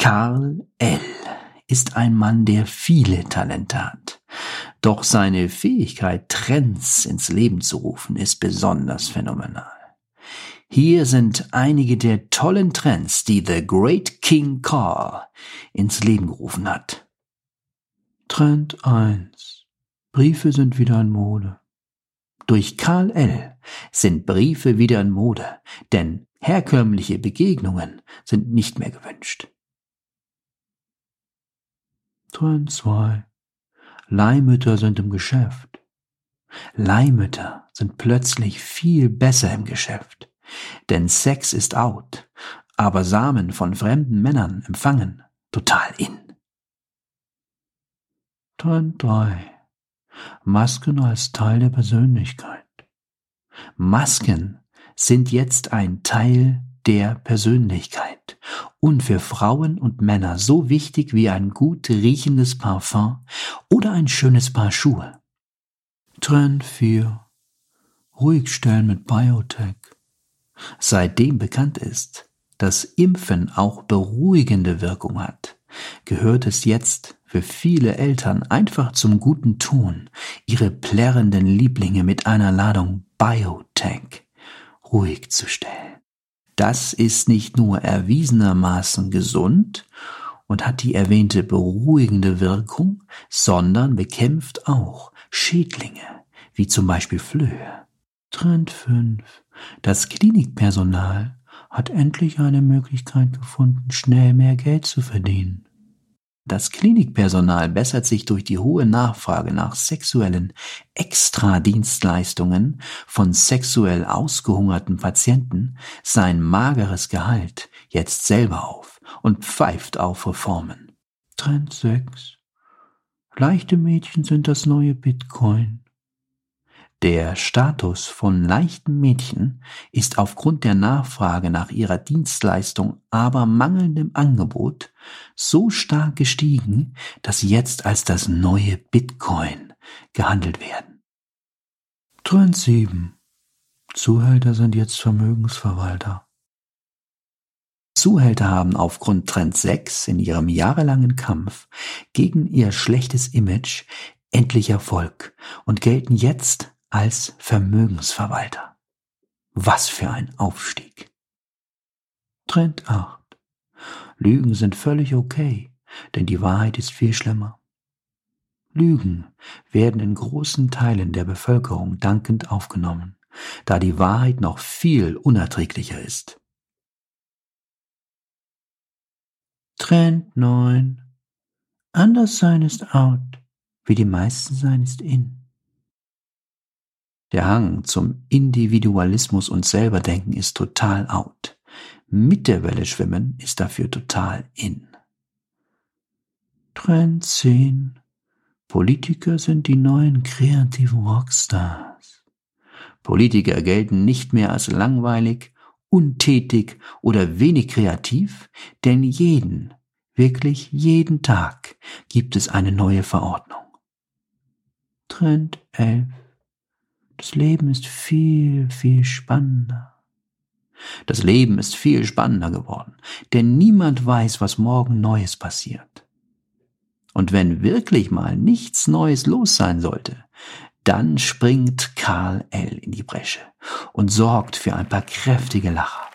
Karl L. ist ein Mann, der viele Talente hat. Doch seine Fähigkeit, Trends ins Leben zu rufen, ist besonders phänomenal. Hier sind einige der tollen Trends, die The Great King Carl ins Leben gerufen hat. Trend 1. Briefe sind wieder in Mode. Durch Karl L. sind Briefe wieder in Mode, denn herkömmliche Begegnungen sind nicht mehr gewünscht. Trend 2. Leihmütter sind im Geschäft. Leihmütter sind plötzlich viel besser im Geschäft. Denn Sex ist out, aber Samen von fremden Männern empfangen total in. Trend 3. Masken als Teil der Persönlichkeit. Masken sind jetzt ein Teil der Persönlichkeit und für Frauen und Männer so wichtig wie ein gut riechendes Parfum oder ein schönes Paar Schuhe. Trend 4. Ruhigstellen mit Biotech. Seitdem bekannt ist, dass Impfen auch beruhigende Wirkung hat, gehört es jetzt für viele Eltern einfach zum guten Ton, ihre plärrenden Lieblinge mit einer Ladung Biotech ruhig zu stellen. Das ist nicht nur erwiesenermaßen gesund und hat die erwähnte beruhigende Wirkung, sondern bekämpft auch Schädlinge, wie zum Beispiel Flöhe. Trend 5. Das Klinikpersonal hat endlich eine Möglichkeit gefunden, schnell mehr Geld zu verdienen. Das Klinikpersonal bessert sich durch die hohe Nachfrage nach sexuellen Extradienstleistungen von sexuell ausgehungerten Patienten sein mageres Gehalt jetzt selber auf und pfeift auf Reformen. Trend 6. Leichte Mädchen sind das neue Bitcoin. Der Status von leichten Mädchen ist aufgrund der Nachfrage nach ihrer Dienstleistung, aber mangelndem Angebot so stark gestiegen, dass sie jetzt als das neue Bitcoin gehandelt werden. Trend 7. Zuhälter sind jetzt Vermögensverwalter. Zuhälter haben aufgrund Trend 6 in ihrem jahrelangen Kampf gegen ihr schlechtes Image endlich Erfolg und gelten jetzt als Vermögensverwalter. Was für ein Aufstieg. Trend 8. Lügen sind völlig okay, denn die Wahrheit ist viel schlimmer. Lügen werden in großen Teilen der Bevölkerung dankend aufgenommen, da die Wahrheit noch viel unerträglicher ist. Trend 9. Anders sein ist out, wie die meisten sein ist in. Der Hang zum Individualismus und Selberdenken ist total out. Mit der Welle schwimmen ist dafür total in. Trend 10. Politiker sind die neuen kreativen Rockstars. Politiker gelten nicht mehr als langweilig, untätig oder wenig kreativ, denn jeden, wirklich jeden Tag gibt es eine neue Verordnung. Trend 11. Das Leben ist viel, viel spannender. Das Leben ist viel spannender geworden, denn niemand weiß, was morgen Neues passiert. Und wenn wirklich mal nichts Neues los sein sollte, dann springt Karl L. in die Bresche und sorgt für ein paar kräftige Lacher.